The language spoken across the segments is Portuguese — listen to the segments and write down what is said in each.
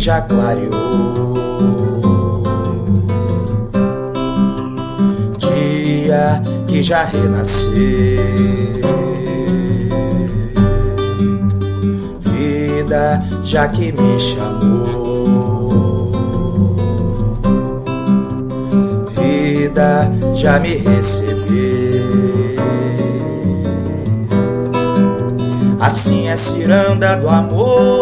já clareou. Dia que já renasceu. Vida já que me chamou. Vida já me recebeu. Assim é ciranda do amor.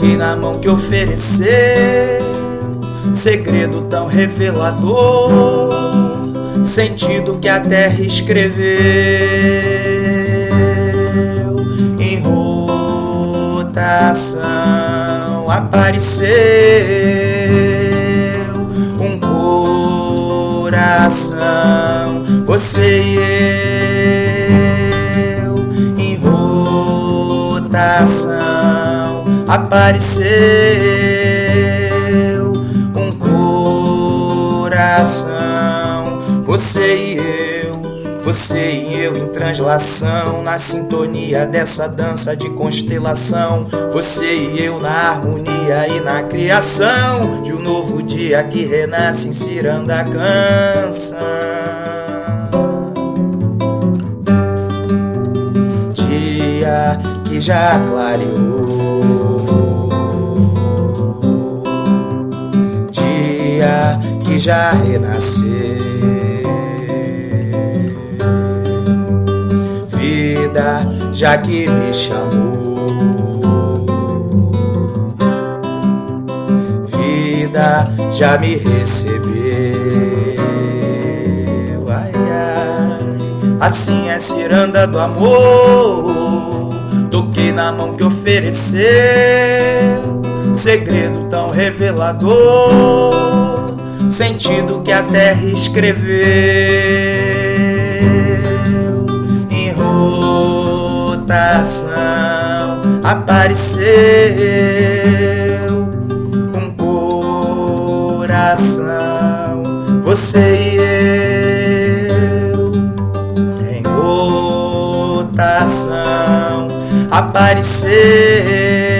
Toquei na mão que ofereceu, segredo tão revelador, sentido que a terra escreveu. Em rotação apareceu um coração, você e eu coração apareceu um coração, você e eu, você e eu em translação, na sintonia dessa dança de constelação, você e eu na harmonia e na criação de um novo dia que renasce em ciranda canção. que já clareou. Que já renasceu. Vida já que me chamou. Vida já me recebeu. Ai, ai, assim é ciranda do amor Toquei na mão que ofereceu, segredo tão revelador, sentido que a terra escreveu. Em rotação apareceu um coração, você e eu. Em rotação apareceu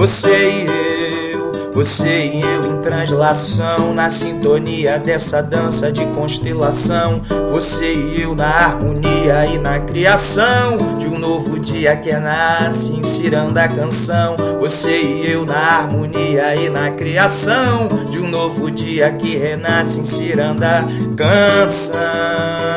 você e eu, você e eu em translação, na sintonia dessa dança de constelação, você e eu na harmonia e na criação de um novo dia que nasce em ciranda canção, você e eu na harmonia e na criação de um novo dia que renasce em ciranda canção.